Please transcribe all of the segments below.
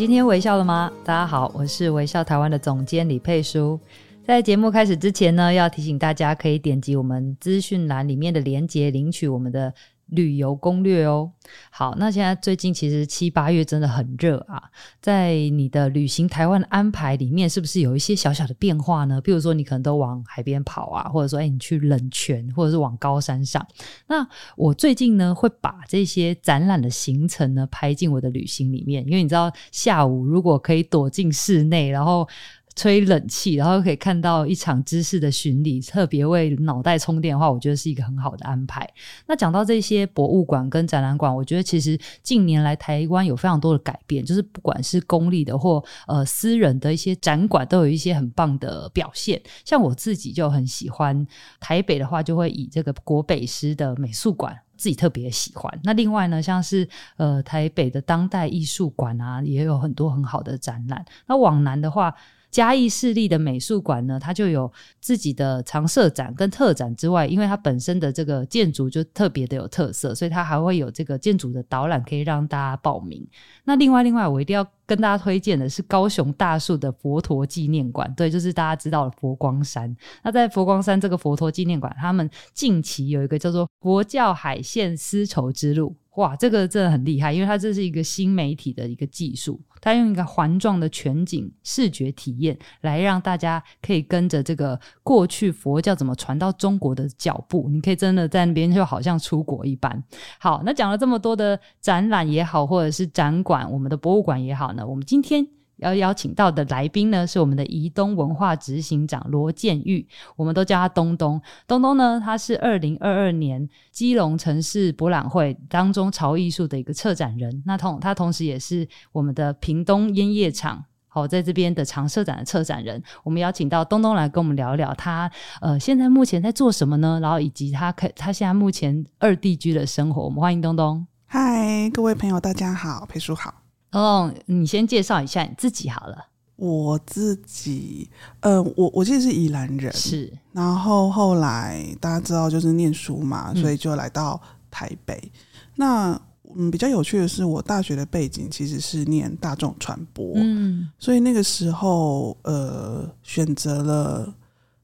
今天微笑了吗？大家好，我是微笑台湾的总监李佩书。在节目开始之前呢，要提醒大家可以点击我们资讯栏里面的链接，领取我们的旅游攻略哦。好，那现在最近其实七八月真的很热啊，在你的旅行台湾的安排里面，是不是有一些小小的变化呢？比如说你可能都往海边跑啊，或者说哎你去冷泉，或者是往高山上。那我最近呢会把这些展览的行程呢拍进我的旅行里面，因为你知道下午如果可以躲进室内，然后。吹冷气，然后可以看到一场知识的巡礼，特别为脑袋充电的话，我觉得是一个很好的安排。那讲到这些博物馆跟展览馆，我觉得其实近年来台湾有非常多的改变，就是不管是公立的或呃私人的一些展馆，都有一些很棒的表现。像我自己就很喜欢台北的话，就会以这个国北师的美术馆，自己特别喜欢。那另外呢，像是呃台北的当代艺术馆啊，也有很多很好的展览。那往南的话，嘉义市立的美术馆呢，它就有自己的常设展跟特展之外，因为它本身的这个建筑就特别的有特色，所以它还会有这个建筑的导览可以让大家报名。那另外，另外我一定要跟大家推荐的是高雄大树的佛陀纪念馆，对，就是大家知道的佛光山。那在佛光山这个佛陀纪念馆，他们近期有一个叫做“佛教海线丝绸之路”。哇，这个真的很厉害，因为它这是一个新媒体的一个技术，它用一个环状的全景视觉体验，来让大家可以跟着这个过去佛教怎么传到中国的脚步，你可以真的在那边就好像出国一般。好，那讲了这么多的展览也好，或者是展馆，我们的博物馆也好呢，我们今天。要邀请到的来宾呢，是我们的宜东文化执行长罗建玉，我们都叫他东东。东东呢，他是二零二二年基隆城市博览会当中潮艺术的一个策展人，那同他同时也是我们的屏东烟叶厂好在这边的常设展的策展人。我们邀请到东东来跟我们聊聊他呃现在目前在做什么呢？然后以及他可他现在目前二地居的生活。我们欢迎东东。嗨，各位朋友，大家好，裴叔好。哦，你先介绍一下你自己好了。我自己，呃，我我其实是宜兰人，是。然后后来大家知道就是念书嘛，嗯、所以就来到台北。那嗯，比较有趣的是，我大学的背景其实是念大众传播，嗯，所以那个时候呃，选择了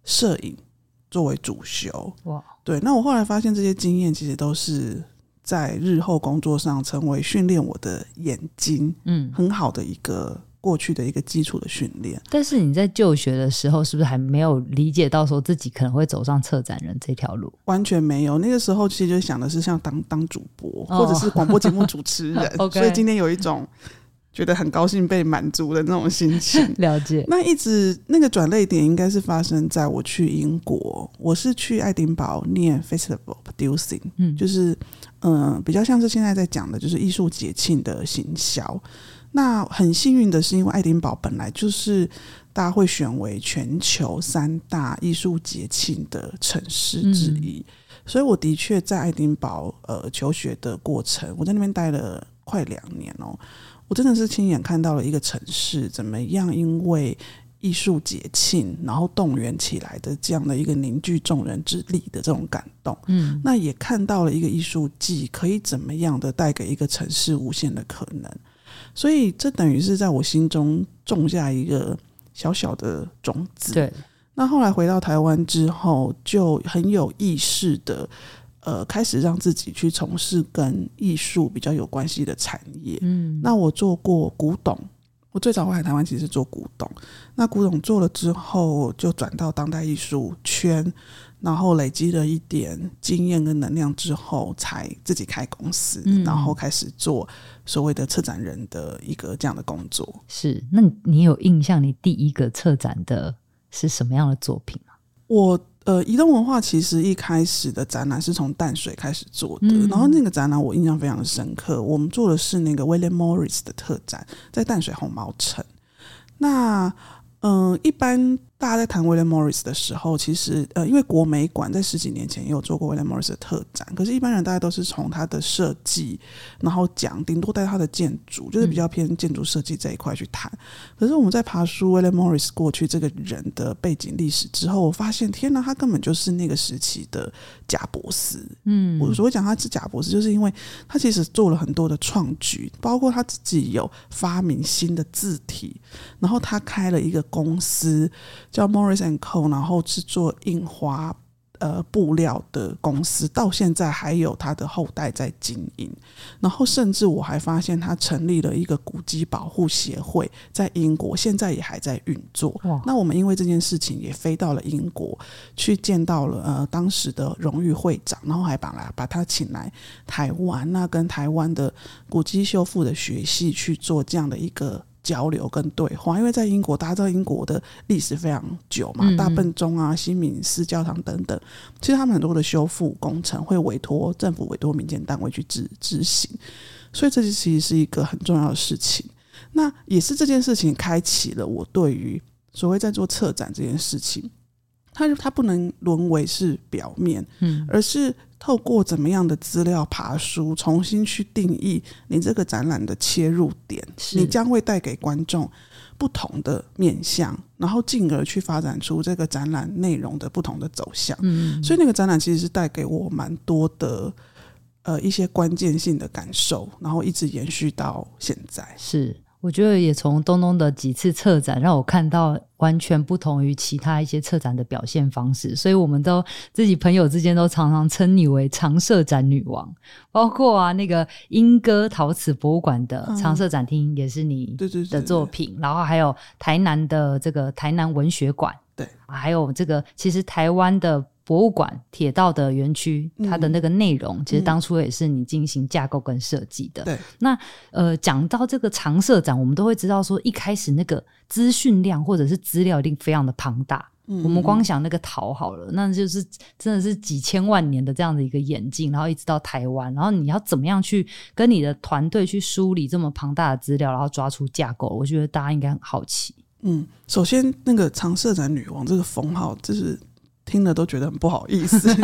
摄影作为主修。哇，对。那我后来发现这些经验其实都是。在日后工作上，成为训练我的眼睛，嗯，很好的一个过去的一个基础的训练。但是你在就学的时候，是不是还没有理解到说自己可能会走上策展人这条路？完全没有，那个时候其实就想的是像当当主播，或者是广播节目主持人。哦、所以今天有一种。觉得很高兴被满足的那种心情，了解。那一直那个转泪点应该是发生在我去英国，我是去爱丁堡念 Festival Producing，嗯，就是嗯、呃，比较像是现在在讲的，就是艺术节庆的行销。那很幸运的是，因为爱丁堡本来就是大家会选为全球三大艺术节庆的城市之一，嗯、所以我的确在爱丁堡呃求学的过程，我在那边待了快两年哦、喔。我真的是亲眼看到了一个城市怎么样，因为艺术节庆，然后动员起来的这样的一个凝聚众人之力的这种感动。嗯，那也看到了一个艺术季可以怎么样的带给一个城市无限的可能。所以这等于是在我心中种下一个小小的种子。对。那后来回到台湾之后，就很有意识的。呃，开始让自己去从事跟艺术比较有关系的产业。嗯，那我做过古董，我最早回来台湾其实是做古董。那古董做了之后，就转到当代艺术圈，然后累积了一点经验跟能量之后，才自己开公司，嗯、然后开始做所谓的策展人的一个这样的工作。是，那你有印象，你第一个策展的是什么样的作品吗？我。呃，移动文化其实一开始的展览是从淡水开始做的，嗯、然后那个展览我印象非常的深刻。我们做的是那个 William Morris 的特展，在淡水红毛城。那嗯、呃，一般。大家在谈威廉莫里斯的时候，其实呃，因为国美馆在十几年前也有做过威廉莫里斯的特展，可是，一般人大家都是从他的设计，然后讲，顶多带他的建筑，就是比较偏建筑设计这一块去谈。嗯、可是我们在爬书威廉莫里斯过去这个人的背景历史之后，我发现，天哪，他根本就是那个时期的贾伯斯。嗯，我所谓讲他是贾伯斯，就是因为他其实做了很多的创举，包括他自己有发明新的字体，然后他开了一个公司。叫 Morris and Co，然后制作印花呃布料的公司，到现在还有他的后代在经营。然后甚至我还发现他成立了一个古迹保护协会，在英国现在也还在运作。那我们因为这件事情也飞到了英国去见到了呃当时的荣誉会长，然后还把来把他请来台湾，那跟台湾的古迹修复的学系去做这样的一个。交流跟对话，因为在英国，大家知道英国的历史非常久嘛，嗯、大笨钟啊、西敏寺教堂等等，其实他们很多的修复工程会委托政府、委托民间单位去执执行，所以这其实是一个很重要的事情。那也是这件事情开启了我对于所谓在做策展这件事情，它它不能沦为是表面，嗯，而是。透过怎么样的资料爬书，重新去定义你这个展览的切入点，你将会带给观众不同的面向，然后进而去发展出这个展览内容的不同的走向。嗯，所以那个展览其实是带给我蛮多的呃一些关键性的感受，然后一直延续到现在。是。我觉得也从东东的几次策展，让我看到完全不同于其他一些策展的表现方式，所以我们都自己朋友之间都常常称你为常设展女王。包括啊，那个莺歌陶瓷博物馆的常设展厅也是你的作品，嗯、然后还有台南的这个台南文学馆，对，还有这个其实台湾的。博物馆铁道的园区，它的那个内容，嗯、其实当初也是你进行架构跟设计的。对、嗯，那呃，讲到这个常设展，我们都会知道说，一开始那个资讯量或者是资料一定非常的庞大。嗯，我们光想那个陶好了，那就是真的是几千万年的这样的一个演进，然后一直到台湾，然后你要怎么样去跟你的团队去梳理这么庞大的资料，然后抓出架构？我觉得大家应该很好奇。嗯，首先那个常设展女王这个封号，就是。听了都觉得很不好意思，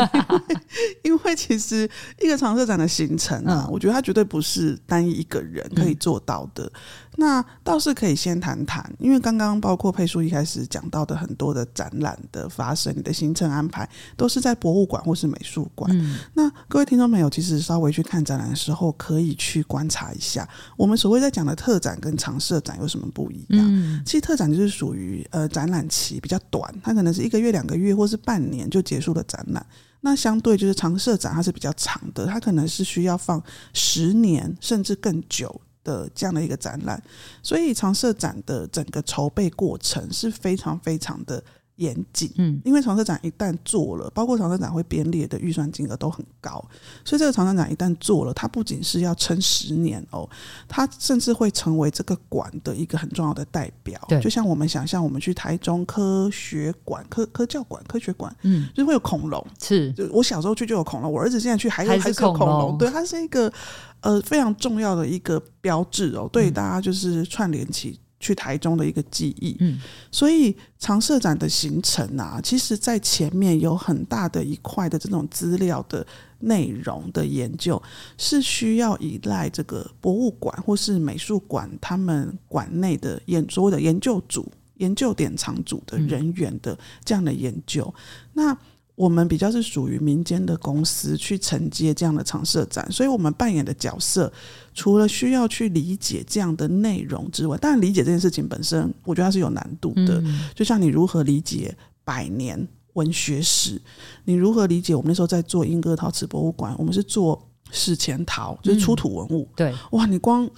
因为其实一个常设展的行程啊，嗯、我觉得它绝对不是单一一个人可以做到的。嗯、那倒是可以先谈谈，因为刚刚包括佩叔一开始讲到的很多的展览的发生，你的行程安排都是在博物馆或是美术馆。嗯、那各位听众朋友，其实稍微去看展览的时候，可以去观察一下，我们所谓在讲的特展跟常设展有什么不一样？嗯、其实特展就是属于呃展览期比较短，它可能是一个月、两个月，或是半。半年就结束了展览，那相对就是常设展，它是比较长的，它可能是需要放十年甚至更久的这样的一个展览，所以常设展的整个筹备过程是非常非常的。严谨，嗯，因为常设展一旦做了，包括常设展会编列的预算金额都很高，所以这个常设展一旦做了，它不仅是要撑十年哦，它甚至会成为这个馆的一个很重要的代表。对，就像我们想象，我们去台中科学馆、科科教馆、科学馆，嗯，就会有恐龙。是，就我小时候去就有恐龙，我儿子现在去还有还是有恐龙。对，它是一个呃非常重要的一个标志哦，对大家就是串联起。去台中的一个记忆，嗯，所以常设展的形成啊，其实在前面有很大的一块的这种资料的内容的研究，是需要依赖这个博物馆或是美术馆他们馆内的研所谓的研究组、研究典藏组的人员的这样的研究，那。我们比较是属于民间的公司去承接这样的常设展，所以我们扮演的角色，除了需要去理解这样的内容之外，当然理解这件事情本身，我觉得它是有难度的。嗯、就像你如何理解百年文学史，你如何理解我们那时候在做莺歌陶瓷博物馆，我们是做史前陶，就是出土文物。嗯、对，哇，你光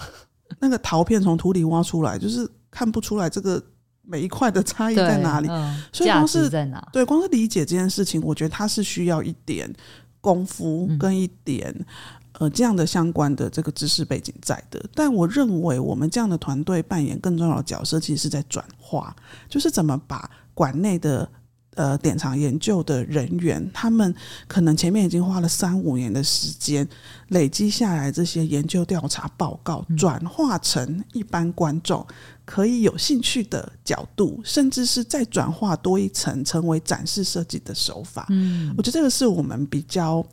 那个陶片从土里挖出来，就是看不出来这个。每一块的差异在哪里？嗯、所以光是在哪？对，光是理解这件事情，我觉得它是需要一点功夫跟一点、嗯、呃这样的相关的这个知识背景在的。但我认为我们这样的团队扮演更重要的角色，其实是在转化，就是怎么把馆内的呃典藏研究的人员，他们可能前面已经花了三五年的时间累积下来这些研究调查报告，转化成一般观众可以有兴趣的角度，甚至是再转化多一层，成为展示设计的手法。嗯，我觉得这个是我们比较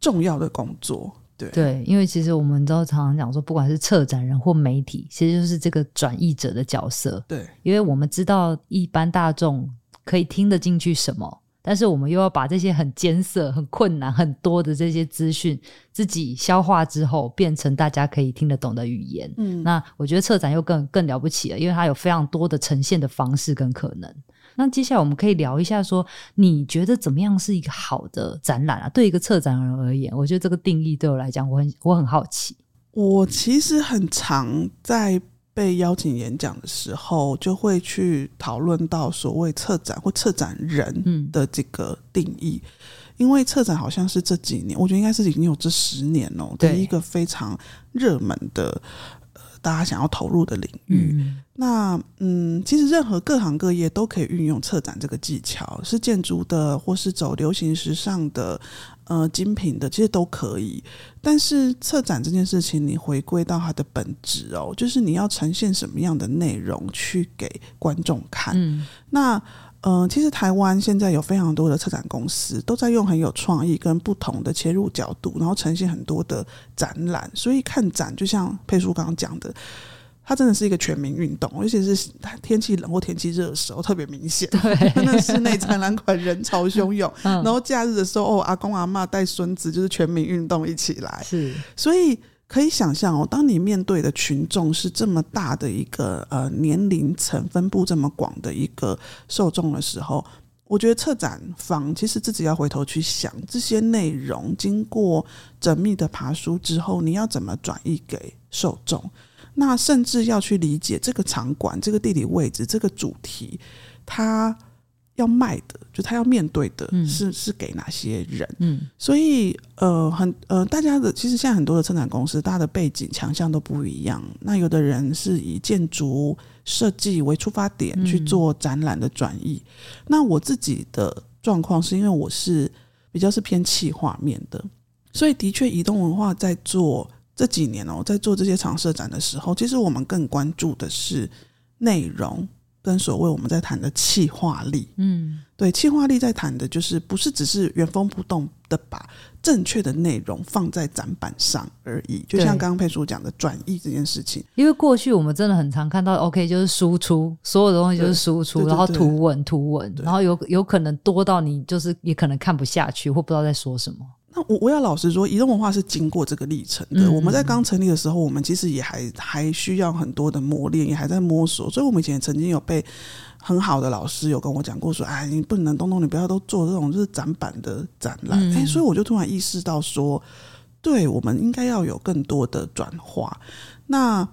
重要的工作。对对，因为其实我们都常常讲说，不管是策展人或媒体，其实就是这个转译者的角色。对，因为我们知道一般大众可以听得进去什么，但是我们又要把这些很艰涩、很困难、很多的这些资讯自己消化之后，变成大家可以听得懂的语言。嗯，那我觉得策展又更更了不起了，因为它有非常多的呈现的方式跟可能。那接下来我们可以聊一下，说你觉得怎么样是一个好的展览啊？对一个策展人而言，我觉得这个定义对我来讲，我很我很好奇。我其实很常在被邀请演讲的时候，就会去讨论到所谓策展或策展人的这个定义，嗯、因为策展好像是这几年，我觉得应该是已经有这十年哦，的一个非常热门的。大家想要投入的领域，嗯那嗯，其实任何各行各业都可以运用策展这个技巧，是建筑的，或是走流行时尚的，呃，精品的，其实都可以。但是策展这件事情，你回归到它的本质哦，就是你要呈现什么样的内容去给观众看。嗯，那。嗯、呃，其实台湾现在有非常多的策展公司都在用很有创意跟不同的切入角度，然后呈现很多的展览。所以看展就像佩叔刚刚讲的，它真的是一个全民运动，尤其是天气冷或天气热的时候特别明显。对，那室内展览馆人潮汹涌，然后假日的时候，哦，阿公阿妈带孙子，就是全民运动一起来。是，所以。可以想象哦，当你面对的群众是这么大的一个呃年龄层分布这么广的一个受众的时候，我觉得策展方其实自己要回头去想这些内容，经过缜密的爬梳之后，你要怎么转移给受众？那甚至要去理解这个场馆、这个地理位置、这个主题，它。要卖的，就他要面对的是、嗯、是给哪些人？嗯，所以呃，很呃，大家的其实现在很多的策展公司，大家的背景强项都不一样。那有的人是以建筑设计为出发点去做展览的转移。嗯、那我自己的状况是因为我是比较是偏气画面的，所以的确，移动文化在做这几年哦，在做这些常设展的时候，其实我们更关注的是内容。跟所谓我们在谈的气化力，嗯，对，气化力在谈的就是不是只是原封不动的把正确的内容放在展板上而已。就像刚刚佩叔讲的转译这件事情，因为过去我们真的很常看到，OK，就是输出，所有的东西就是输出，然后图文图文，然后有有可能多到你就是也可能看不下去或不知道在说什么。那我我要老实说，移动文化是经过这个历程的。嗯、我们在刚成立的时候，我们其实也还还需要很多的磨练，也还在摸索。所以，我们以前曾经有被很好的老师有跟我讲过说：“哎，你不能东东，你不要都做这种就是展板的展览。嗯”哎，所以我就突然意识到说，对，我们应该要有更多的转化。那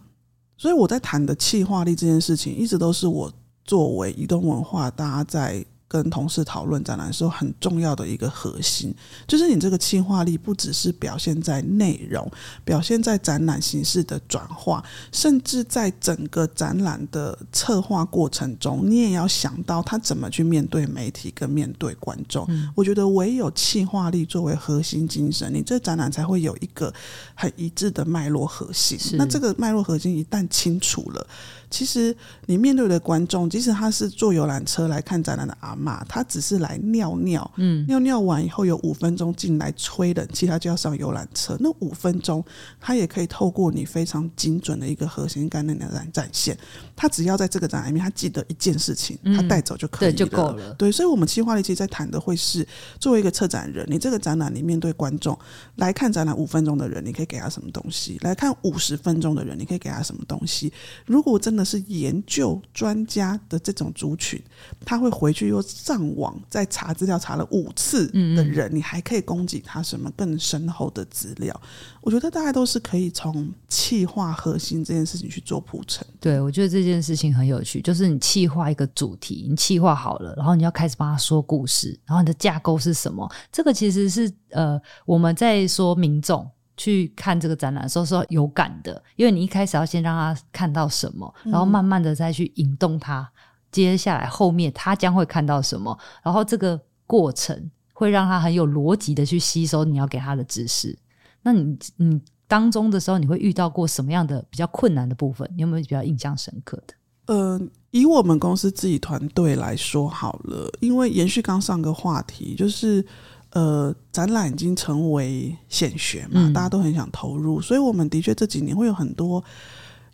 所以我在谈的气化力这件事情，一直都是我作为移动文化，大家在。跟同事讨论展览的时候，很重要的一个核心，就是你这个企划力不只是表现在内容，表现在展览形式的转化，甚至在整个展览的策划过程中，你也要想到他怎么去面对媒体跟面对观众。嗯、我觉得唯有企划力作为核心精神，你这展览才会有一个很一致的脉络核心。那这个脉络核心一旦清楚了。其实你面对的观众，即使他是坐游览车来看展览的阿妈，他只是来尿尿，嗯，尿尿完以后有五分钟进来吹冷气，他就要上游览车。那五分钟，他也可以透过你非常精准的一个核心概念来展现。他只要在这个展览里面，他记得一件事情，他带走就可以了，嗯、对，就够了。对，所以，我们企划力其实在谈的会是，作为一个策展人，你这个展览里面对观众来看展览五分钟的人，你可以给他什么东西？来看五十分钟的人，你可以给他什么东西？如果真的。是研究专家的这种族群，他会回去又上网再查资料，查了五次的人，嗯、你还可以供给他什么更深厚的资料？我觉得大家都是可以从企划核心这件事情去做铺陈。对，我觉得这件事情很有趣，就是你企划一个主题，你企划好了，然后你要开始帮他说故事，然后你的架构是什么？这个其实是呃，我们在说民众。去看这个展览的时候是有感的，因为你一开始要先让他看到什么，然后慢慢的再去引动他接下来后面他将会看到什么，然后这个过程会让他很有逻辑的去吸收你要给他的知识。那你你当中的时候，你会遇到过什么样的比较困难的部分？你有没有比较印象深刻的？呃，以我们公司自己团队来说好了，因为延续刚上个话题，就是呃，展览已经成为显学嘛，嗯、大家都很想投入，所以我们的确这几年会有很多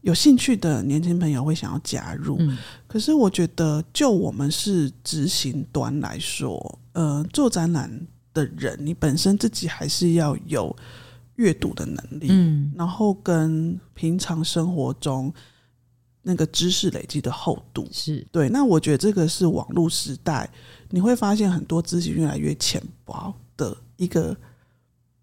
有兴趣的年轻朋友会想要加入。嗯、可是我觉得，就我们是执行端来说，呃，做展览的人，你本身自己还是要有阅读的能力，嗯，然后跟平常生活中。那个知识累积的厚度是对，那我觉得这个是网络时代，你会发现很多资讯越来越浅薄的一个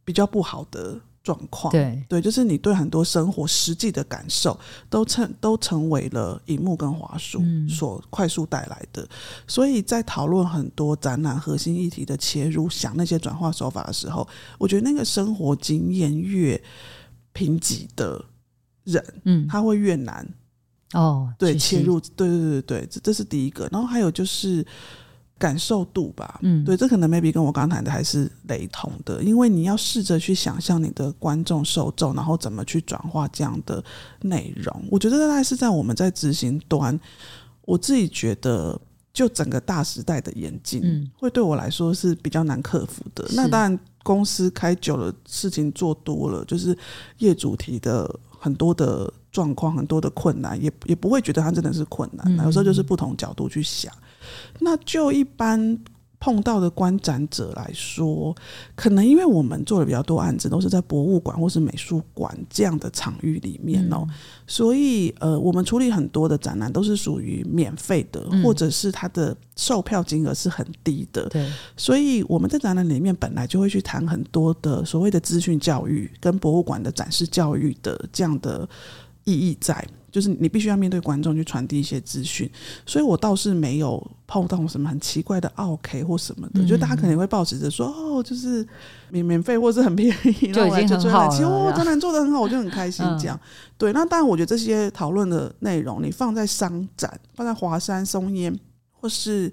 比较不好的状况。对对，就是你对很多生活实际的感受都成都成为了荧幕跟华数所快速带来的。嗯、所以在讨论很多展览核心议题的切入，想那些转化手法的时候，我觉得那个生活经验越贫瘠的人，嗯，他会越难。哦，对，切入，对对对对，这这是第一个，然后还有就是感受度吧，嗯，对，这可能 maybe 跟我刚谈的还是雷同的，因为你要试着去想象你的观众受众，然后怎么去转化这样的内容，我觉得大概是在我们在执行端，我自己觉得就整个大时代的演进，嗯，会对我来说是比较难克服的。那当然，公司开久了，事情做多了，就是业主提的很多的。状况很多的困难，也也不会觉得它真的是困难。有时候就是不同角度去想。那就一般碰到的观展者来说，可能因为我们做的比较多案子，都是在博物馆或是美术馆这样的场域里面哦，所以呃，我们处理很多的展览都是属于免费的，或者是它的售票金额是很低的。对，所以我们在展览里面本来就会去谈很多的所谓的资讯教育跟博物馆的展示教育的这样的。意义在，就是你必须要面对观众去传递一些资讯，所以我倒是没有碰到什么很奇怪的奥 K 或什么的，嗯、就大家可能会抱持着说哦，就是免免费或是很便宜，就已经很好了。其实我展览做的很好，我就很开心这样。嗯、对，那当然，我觉得这些讨论的内容，你放在商展，放在华山松烟或是。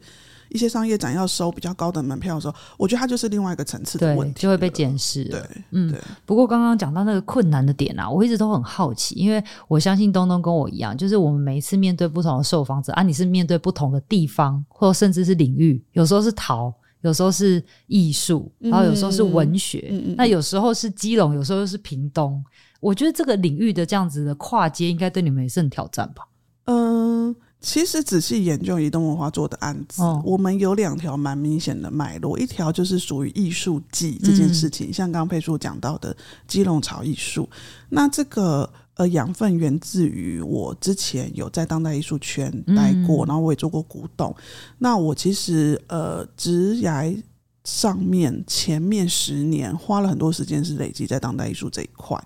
一些商业展要收比较高的门票的时候，我觉得它就是另外一个层次的问题，就会被检视。对，嗯。对不过刚刚讲到那个困难的点啊，我一直都很好奇，因为我相信东东跟我一样，就是我们每一次面对不同的受访者啊，你是面对不同的地方，或甚至是领域，有时候是陶，有时候是艺术，然后有时候是文学，那有时候是基隆，有时候又是屏东。我觉得这个领域的这样子的跨界，应该对你们也是很挑战吧？嗯。其实仔细研究移动文化做的案子，哦、我们有两条蛮明显的脉络，一条就是属于艺术季这件事情，嗯、像刚刚佩叔讲到的基隆潮艺术，那这个呃养分源自于我之前有在当代艺术圈待过，嗯、然后我也做过古董。那我其实呃职涯上面前面十年花了很多时间是累积在当代艺术这一块，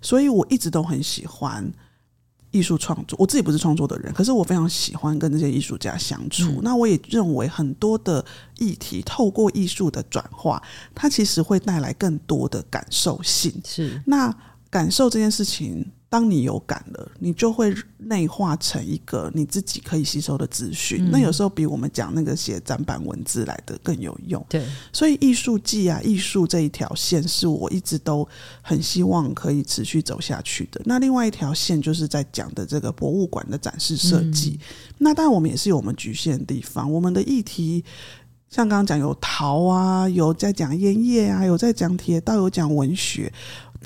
所以我一直都很喜欢。艺术创作，我自己不是创作的人，可是我非常喜欢跟这些艺术家相处。嗯、那我也认为很多的议题透过艺术的转化，它其实会带来更多的感受性。是，那感受这件事情。当你有感了，你就会内化成一个你自己可以吸收的资讯。嗯、那有时候比我们讲那个写展板文字来的更有用。对，所以艺术季啊，艺术这一条线是我一直都很希望可以持续走下去的。那另外一条线就是在讲的这个博物馆的展示设计。嗯、那当然我们也是有我们局限的地方。我们的议题像刚刚讲有陶啊，有在讲烟叶啊，有在讲铁道，有讲文学。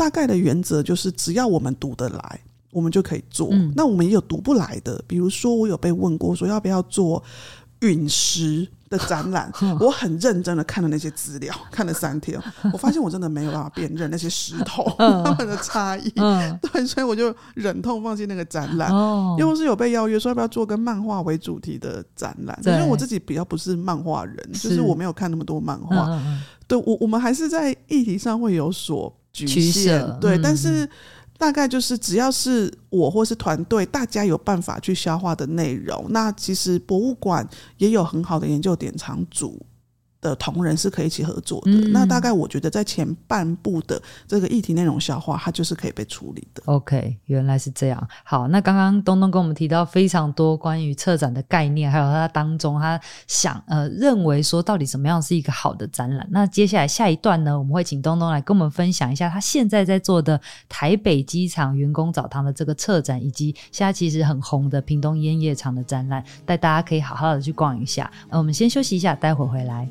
大概的原则就是，只要我们读得来，我们就可以做。嗯、那我们也有读不来的，比如说我有被问过，说要不要做陨石的展览。我很认真的看了那些资料，看了三天，我发现我真的没有办法辨认那些石头它们的差异。对，所以我就忍痛放弃那个展览。又是有被邀约说要不要做跟漫画为主题的展览，因为我自己比较不是漫画人，就是我没有看那么多漫画。对我，我们还是在议题上会有所。局限舍对，嗯、但是大概就是只要是我或是团队，大家有办法去消化的内容，那其实博物馆也有很好的研究典藏组，的同仁是可以一起合作的。嗯、那大概我觉得在前半部的这个议题内容消化，它就是可以被处理的。OK，原来是这样。好，那刚刚东东跟我们提到非常多关于策展的概念，还有他当中他想呃认为说到底什么样是一个好的展览。那接下来下一段呢，我们会请东东来跟我们分享一下他现在在做的台北机场员工澡堂的这个策展，以及现在其实很红的屏东烟叶厂的展览，带大家可以好好的去逛一下。呃，我们先休息一下，待会回来。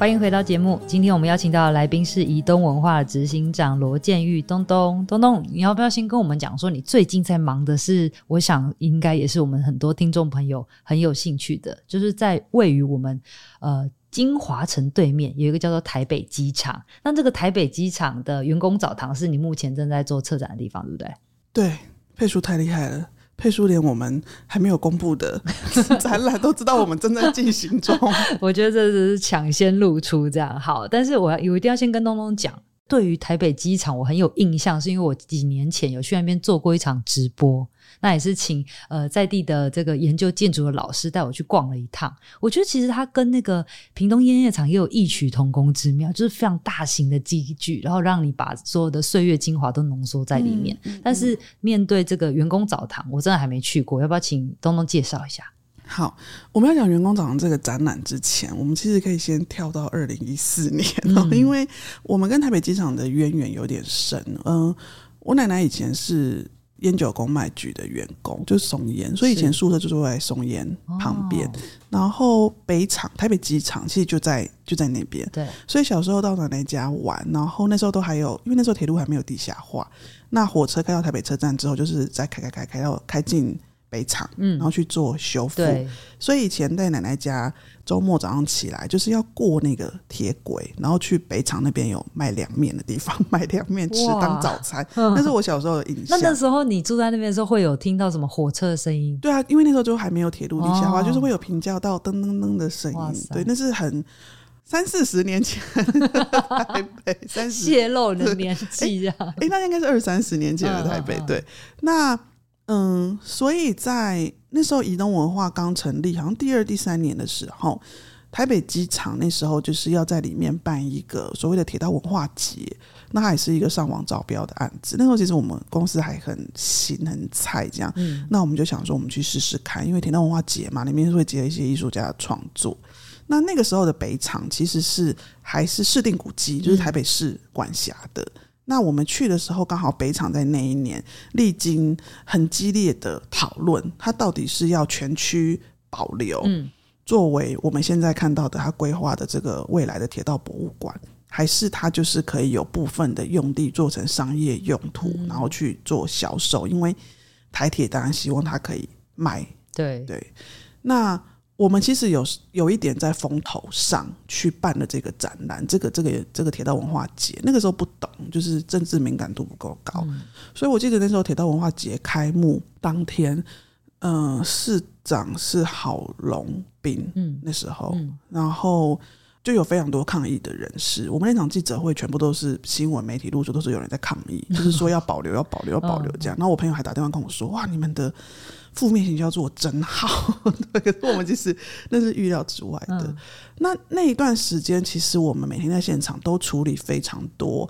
欢迎回到节目。今天我们邀请到的来宾是移东文化的执行长罗建玉东东。东东，你要不要先跟我们讲说，你最近在忙的是？我想应该也是我们很多听众朋友很有兴趣的，就是在位于我们呃金华城对面有一个叫做台北机场。那这个台北机场的员工澡堂是你目前正在做策展的地方，对不对？对，佩叔太厉害了。佩叔连我们还没有公布的 展览都知道，我们正在进行中。我觉得这只是抢先露出这样好，但是我要有一定要先跟东东讲，对于台北机场我很有印象，是因为我几年前有去那边做过一场直播。那也是请呃在地的这个研究建筑的老师带我去逛了一趟。我觉得其实它跟那个屏东烟叶厂也有异曲同工之妙，就是非常大型的机具，然后让你把所有的岁月精华都浓缩在里面。嗯嗯、但是面对这个员工澡堂，我真的还没去过，要不要请东东介绍一下？好，我们要讲员工澡堂这个展览之前，我们其实可以先跳到二零一四年，嗯，因为我们跟台北机场的渊源有点深。嗯、呃，我奶奶以前是。烟酒公卖局的员工就是松烟，所以以前宿舍就住在松烟旁边。然后北厂台北机场其实就在就在那边。对，所以小时候到奶奶家玩，然后那时候都还有，因为那时候铁路还没有地下化，那火车开到台北车站之后，就是再开开开开到开进。北厂，嗯，然后去做修复，对，所以以前在奶奶家，周末早上起来就是要过那个铁轨，然后去北厂那边有卖凉面的地方，买凉面吃当早餐。那是我小时候的印象。那那时候你住在那边的时候，会有听到什么火车的声音？对啊，因为那时候就还没有铁路地下化，就是会有平交道噔噔噔的声音。对，那是很三四十年前，台北三十 泄露的年纪啊！哎，那应该是二三十年前的台北。对，那。嗯，所以在那时候，移动文化刚成立，好像第二、第三年的时候，台北机场那时候就是要在里面办一个所谓的铁道文化节，那它也是一个上网招标的案子。那时候其实我们公司还很新、很菜，这样，嗯，那我们就想说，我们去试试看，因为铁道文化节嘛，里面会结合一些艺术家的创作。那那个时候的北厂其实是还是市定古迹，就是台北市管辖的。嗯那我们去的时候，刚好北厂在那一年历经很激烈的讨论，它到底是要全区保留，嗯，作为我们现在看到的它规划的这个未来的铁道博物馆，还是它就是可以有部分的用地做成商业用途，然后去做销售？因为台铁当然希望它可以卖，对对，那。我们其实有有一点在风头上去办了这个展览，这个这个这个铁道文化节，那个时候不懂，就是政治敏感度不够高，嗯，所以我记得那时候铁道文化节开幕当天，嗯、呃，市长是郝龙斌，嗯，那时候，嗯，然后就有非常多抗议的人士，我们那场记者会全部都是新闻媒体录出，都是有人在抗议，就是说要保留，要保留，要保留这样。然后我朋友还打电话跟我说，哇，你们的。负面行销做真好，对，可是我们其实那是预料之外的。嗯、那那一段时间，其实我们每天在现场都处理非常多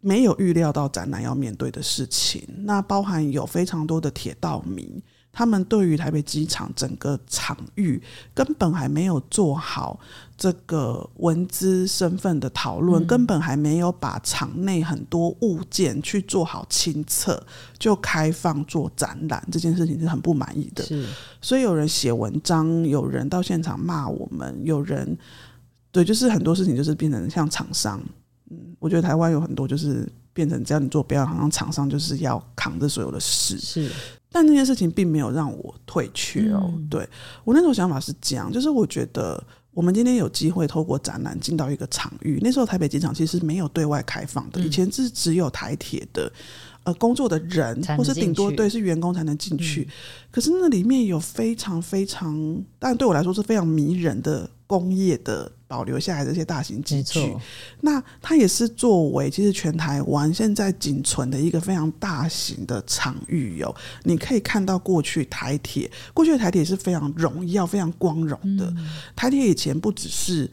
没有预料到展览要面对的事情。那包含有非常多的铁道迷。他们对于台北机场整个场域根本还没有做好这个文资身份的讨论，嗯，根本还没有把场内很多物件去做好清测，就开放做展览，这件事情是很不满意的。是，所以有人写文章，有人到现场骂我们，有人对，就是很多事情就是变成像厂商。嗯，我觉得台湾有很多就是变成只要你做表演，好像厂商就是要扛着所有的事。是。但那件事情并没有让我退却哦。嗯、对，我那时候想法是这样，就是我觉得我们今天有机会透过展览进到一个场域。那时候台北机场其实没有对外开放的，以前是只有台铁的呃工作的人，或是顶多对是员工才能进去。嗯、可是那里面有非常非常，当然对我来说是非常迷人的工业的保留下来的这些大型机具。那它也是作为其实全台湾现在仅存的一个非常大型的场域哦。你可以看到过去台铁，过去的台铁是非常荣耀、非常光荣的。嗯、台铁以前不只是。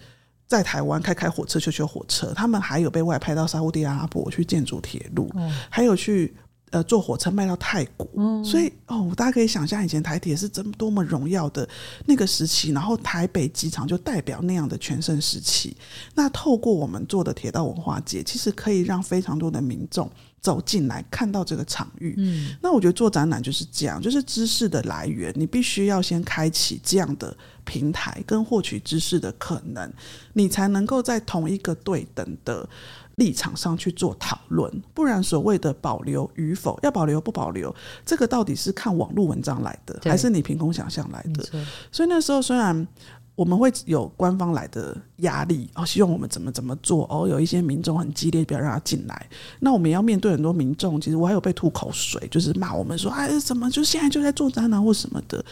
在台湾开开火车、修修火车，他们还有被外派到沙乌地阿拉伯去建筑铁路，嗯、还有去呃坐火车卖到泰国。嗯、所以哦，大家可以想象以前台铁是这么多么荣耀的那个时期，然后台北机场就代表那样的全盛时期。那透过我们做的铁道文化节，其实可以让非常多的民众走进来看到这个场域。嗯，那我觉得做展览就是这样，就是知识的来源，你必须要先开启这样的。平台跟获取知识的可能，你才能够在同一个对等的立场上去做讨论。不然，所谓的保留与否，要保留不保留，这个到底是看网络文章来的，还是你凭空想象来的？所以那时候虽然我们会有官方来的压力，哦，希望我们怎么怎么做，哦，有一些民众很激烈，不要让他进来。那我们要面对很多民众，其实我还有被吐口水，就是骂我们说，哎，怎么就现在就在做展览或什么的？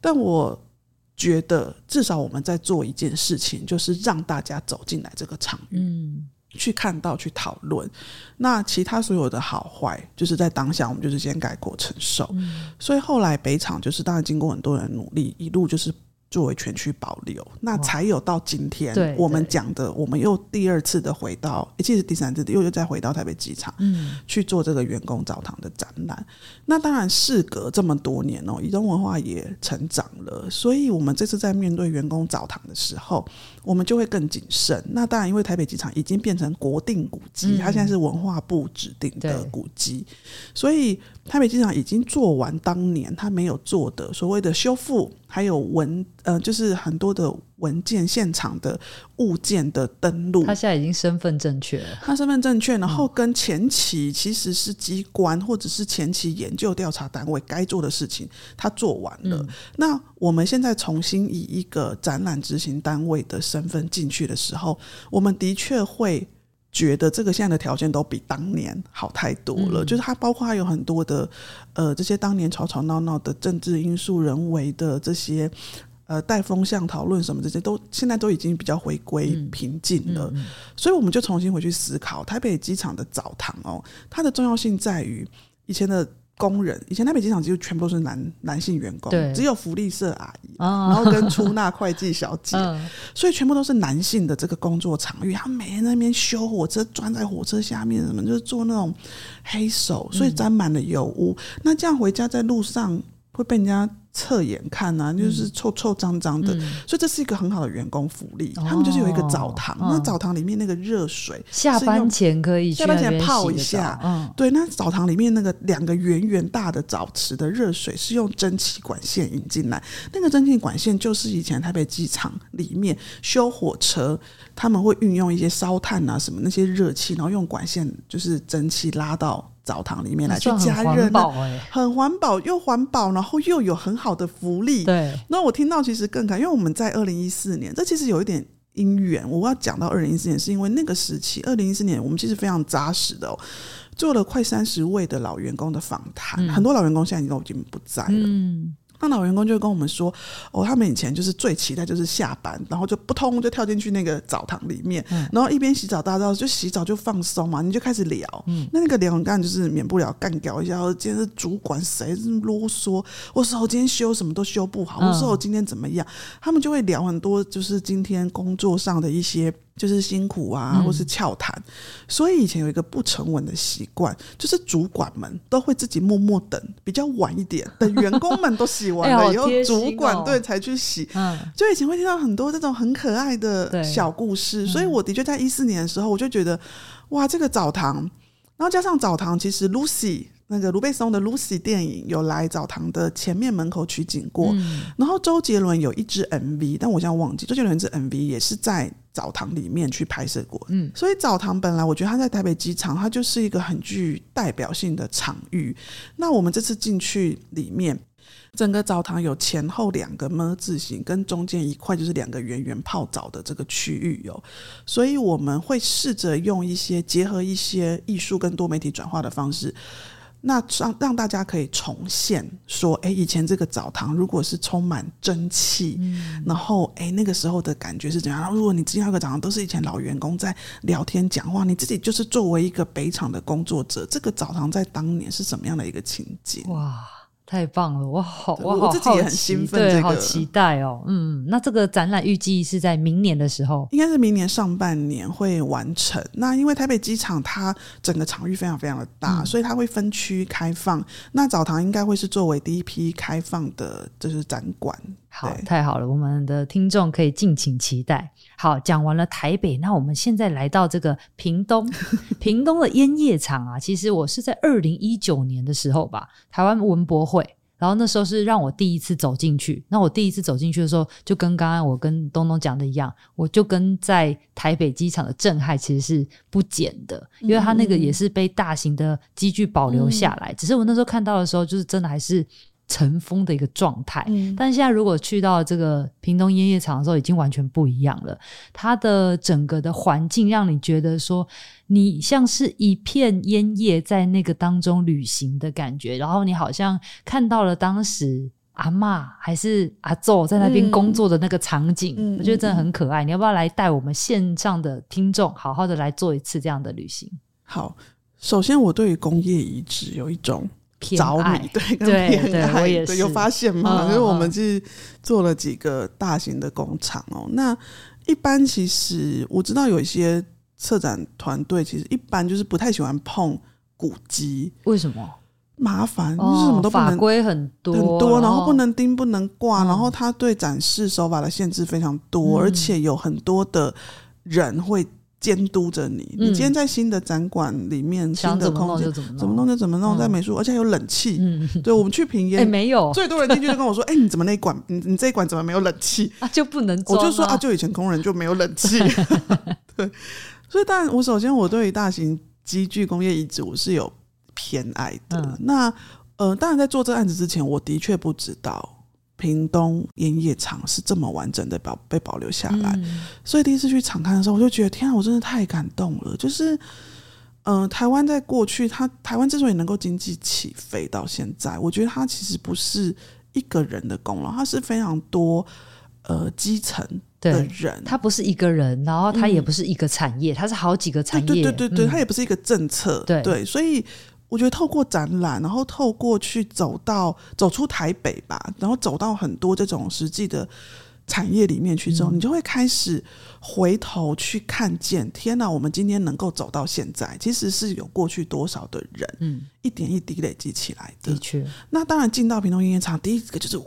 但我。觉得至少我们在做一件事情，就是让大家走进来这个场域，嗯，去看到、去讨论。那其他所有的好坏，就是在当下我们就是先改过承受。嗯，所以后来北厂就是当然经过很多人努力，一路就是。作为全区保留，那才有到今天我们讲的，我们又第二次的回到，其实第三次的又又再回到台北机场，嗯，去做这个员工澡堂的展览。那当然，事隔这么多年哦，移动文化也成长了，所以我们这次在面对员工澡堂的时候，我们就会更谨慎。那当然，因为台北机场已经变成国定古迹，它现在是文化部指定的古迹，所以台北机场已经做完当年它没有做的所谓的修复。还有文呃，就是很多的文件、现场的物件的登录，他现在已经身份正确了。他身份正确，然后跟前期其实是机关或者是前期研究调查单位该做的事情，他做完了。嗯、那我们现在重新以一个展览执行单位的身份进去的时候，我们的确会。觉得这个现在的条件都比当年好太多了，嗯、就是它包括它有很多的呃这些当年吵吵闹闹的政治因素、人为的这些呃带风向讨论什么这些都现在都已经比较回归平静了，嗯嗯嗯、所以我们就重新回去思考台北机场的澡堂哦，它的重要性在于以前的。工人以前台北机场几乎全部都是男男性员工，只有福利社阿姨，哦、然后跟出纳会计小 姐，嗯、所以全部都是男性的这个工作场域。他们每天在那边修火车，钻在火车下面，什么就是做那种黑手，所以沾满了油污。嗯、那这样回家在路上会被人家。侧眼看呢、啊，就是臭臭脏脏的，嗯、所以这是一个很好的员工福利。哦、他们就是有一个澡堂，嗯、那澡堂里面那个热水，下班前可以去下班前泡一下。嗯，对，那澡堂里面那个两个圆圆大的澡池的热水是用蒸汽管线引进来，那个蒸汽管线就是以前台北机场里面修火车，他们会运用一些烧炭啊什么那些热气，然后用管线就是蒸汽拉到。澡堂里面来去加热，很环保又环保，然后又有很好的福利。对，那我听到其实更感，因为我们在二零一四年，这其实有一点因缘。我要讲到二零一四年，是因为那个时期，二零一四年我们其实非常扎实的、哦、做了快三十位的老员工的访谈，嗯、很多老员工现在都已经不在了。嗯那老员工就会跟我们说，哦，他们以前就是最期待就是下班，然后就扑通就跳进去那个澡堂里面，嗯、然后一边洗澡，大家知道就洗澡就放松嘛，你就开始聊，嗯、那那个聊干就是免不了干掉一下，今天是主管谁是啰嗦，我说我今天修什么都修不好，我说我今天怎么样，嗯、他们就会聊很多，就是今天工作上的一些。就是辛苦啊，或是翘谈，嗯、所以以前有一个不成文的习惯，就是主管们都会自己默默等，比较晚一点，等员工们都洗完了 以后，欸哦、主管对才去洗。嗯，就以前会听到很多这种很可爱的小故事，所以我的确在一四年的时候，我就觉得，哇，这个澡堂，然后加上澡堂，其实 Lucy。那个卢贝松的 Lucy 电影有来澡堂的前面门口取景过，嗯、然后周杰伦有一支 MV，但我现在忘记周杰伦这 MV 也是在澡堂里面去拍摄过。嗯，所以澡堂本来我觉得它在台北机场，它就是一个很具代表性的场域。那我们这次进去里面，整个澡堂有前后两个么字形，跟中间一块就是两个圆圆泡澡的这个区域有，所以我们会试着用一些结合一些艺术跟多媒体转化的方式。那让让大家可以重现说，哎，以前这个澡堂如果是充满蒸汽，嗯、然后哎那个时候的感觉是怎样？然后如果你进到一个澡堂都是以前老员工在聊天讲话，你自己就是作为一个北厂的工作者，这个澡堂在当年是什么样的一个情景？哇！太棒了，我好，我好，我自己也很兴奋，对，好期待哦。嗯，那这个展览预计是在明年的时候，应该是明年上半年会完成。那因为台北机场它整个场域非常非常的大，嗯、所以它会分区开放。那澡堂应该会是作为第一批开放的，就是展馆。好，太好了，我们的听众可以敬请期待。好，讲完了台北，那我们现在来到这个屏东，屏东的烟叶厂啊，其实我是在二零一九年的时候吧，台湾文博会，然后那时候是让我第一次走进去。那我第一次走进去的时候，就跟刚刚我跟东东讲的一样，我就跟在台北机场的震撼其实是不减的，因为它那个也是被大型的机具保留下来，嗯、只是我那时候看到的时候，就是真的还是。尘封的一个状态，嗯、但现在如果去到这个屏东烟叶厂的时候，已经完全不一样了。它的整个的环境让你觉得说，你像是一片烟叶在那个当中旅行的感觉，然后你好像看到了当时阿妈还是阿祖在那边工作的那个场景，嗯、我觉得真的很可爱。嗯、你要不要来带我们线上的听众，好好的来做一次这样的旅行？好，首先我对于工业遗址有一种。着迷，对，跟偏爱，对，对，有发现吗？因为、嗯、我们是做了几个大型的工厂哦。嗯、那一般其实我知道有一些策展团队，其实一般就是不太喜欢碰古迹。为什么？麻烦，哦、就是什么都不能，法规很多很多，然后不能钉，不能挂，嗯、然后他对展示手法的限制非常多，嗯、而且有很多的人会。监督着你，你今天在新的展馆里面，新的空间怎么弄就怎么弄，在美术，而且还有冷气。对，我们去平 烟，没有，最多人进去就跟我说：“ 哎，你怎么那馆，你你这一馆怎么没有冷气？啊，就不能。”我就说：“啊，就以前工人就没有冷气。”对，所以当然，我首先我对于大型机具工业遗址我是有偏爱的。那呃，当然在做这个案子之前，我的确不知道。屏东烟叶厂是这么完整的保被保留下来，嗯、所以第一次去场看的时候，我就觉得天啊，我真的太感动了。就是，嗯、呃，台湾在过去，它台湾之所以能够经济起飞到现在，我觉得它其实不是一个人的功劳，它是非常多呃基层的人，它不是一个人，然后它也不是一个产业，嗯、它是好几个产业，对对对对，嗯、它也不是一个政策，对对，所以。我觉得透过展览，然后透过去走到走出台北吧，然后走到很多这种实际的产业里面去之后，嗯、你就会开始回头去看见，天哪！我们今天能够走到现在，其实是有过去多少的人，嗯，一点一滴累积起来的。的确，那当然进到屏东烟叶厂，第一个就是哇，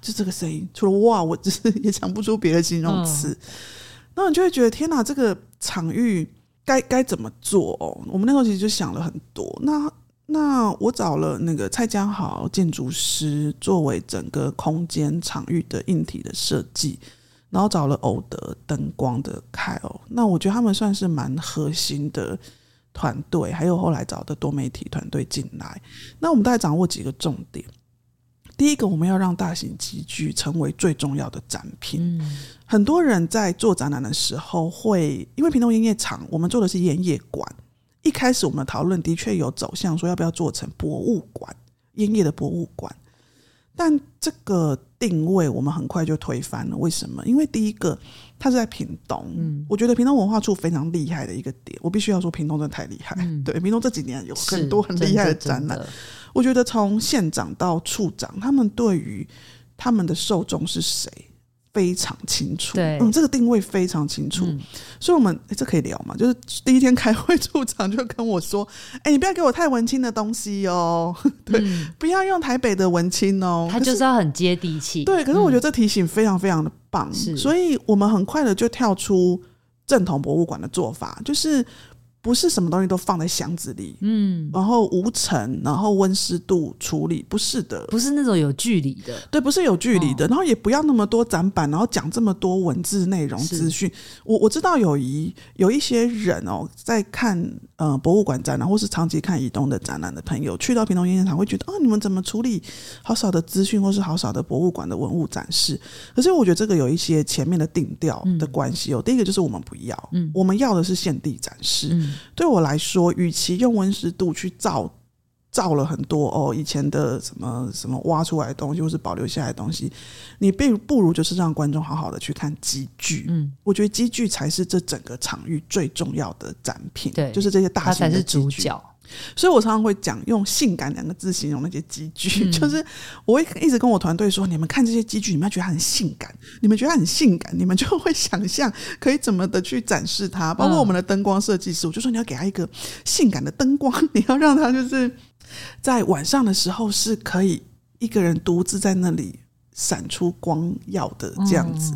就这个声音，除了哇，我就是 也想不出别的形容词。嗯、那你就会觉得，天哪！这个场域。该该怎么做哦？我们那时候其实就想了很多。那那我找了那个蔡江豪建筑师作为整个空间场域的硬体的设计，然后找了欧德灯光的凯欧。那我觉得他们算是蛮核心的团队，还有后来找的多媒体团队进来。那我们大概掌握几个重点。第一个，我们要让大型集聚成为最重要的展品。嗯、很多人在做展览的时候会，因为屏东烟叶厂，我们做的是烟叶馆。一开始我们讨论的确有走向说要不要做成博物馆，烟叶的博物馆。但这个定位我们很快就推翻了。为什么？因为第一个，它是在屏东。嗯，我觉得屏东文化处非常厉害的一个点，我必须要说，屏东真的太厉害。嗯、对，屏东这几年有很多很厉害的展览。我觉得从县长到处长，他们对于他们的受众是谁非常清楚。对，嗯，这个定位非常清楚。嗯、所以，我们哎，这可以聊嘛？就是第一天开会，处长就跟我说：“ 哎，你不要给我太文青的东西哦，对，嗯、不要用台北的文青哦，他就是要很接地气。”对，可是我觉得这提醒非常非常的所以我们很快的就跳出正统博物馆的做法，就是。不是什么东西都放在箱子里，嗯，然后无尘，然后温湿度处理，不是的，不是那种有距离的，对，不是有距离的，哦、然后也不要那么多展板，然后讲这么多文字内容资讯。我我知道有一有一些人哦，在看呃博物馆展览，或是长期看移动的展览的朋友，去到屏东烟叶厂会觉得，啊，你们怎么处理好少的资讯，或是好少的博物馆的文物展示？可是我觉得这个有一些前面的定调的关系哦。嗯、第一个就是我们不要，嗯，我们要的是现地展示。嗯对我来说，与其用温湿度去造造了很多哦以前的什么什么挖出来的东西，或是保留下来的东西，你不不如就是让观众好好的去看机具。嗯，我觉得机具才是这整个场域最重要的展品。对，就是这些大型的主角。所以我常常会讲用“性感”两个字形容那些机具，嗯、就是我会一直跟我团队说：你们看这些机具，你们要觉得它很性感，你们觉得它很性感，你们就会想象可以怎么的去展示它。包括我们的灯光设计师，我就说你要给他一个性感的灯光，你要让他就是在晚上的时候是可以一个人独自在那里。闪出光耀的这样子，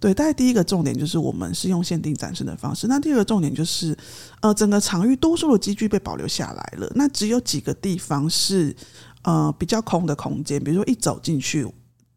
对。大概第一个重点就是我们是用限定展示的方式。那第二个重点就是，呃，整个场域多数的机具被保留下来了，那只有几个地方是呃比较空的空间。比如说一走进去，